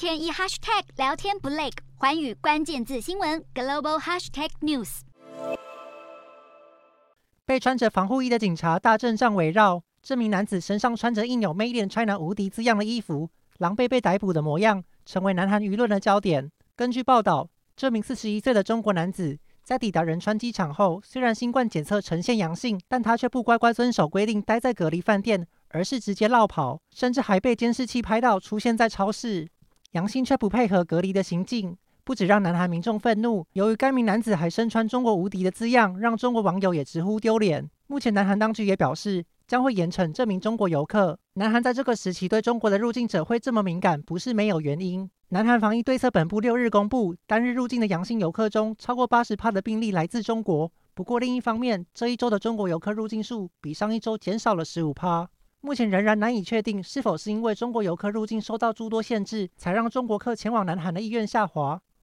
天一 hashtag 聊天不累，寰宇关键字新闻 global hashtag news。被穿着防护衣的警察大阵仗围绕，这名男子身上穿着印有 “Made in China” 无敌字样的衣服，狼狈被逮捕的模样，成为南韩舆论的焦点。根据报道，这名四十一岁的中国男子在抵达仁川机场后，虽然新冠检测呈现阳性，但他却不乖乖遵守规定待在隔离饭店。而是直接落跑，甚至还被监视器拍到出现在超市。阳性却不配合隔离的行径，不止让南韩民众愤怒，由于该名男子还身穿“中国无敌”的字样，让中国网友也直呼丢脸。目前，南韩当局也表示将会严惩这名中国游客。南韩在这个时期对中国的入境者会这么敏感，不是没有原因。南韩防疫对策本部六日公布，单日入境的阳性游客中，超过八十帕的病例来自中国。不过，另一方面，这一周的中国游客入境数比上一周减少了十五趴。目前仍然难以确定是否是因为中国游客入境受到诸多限制，才让中国客前往南韩的意愿下滑，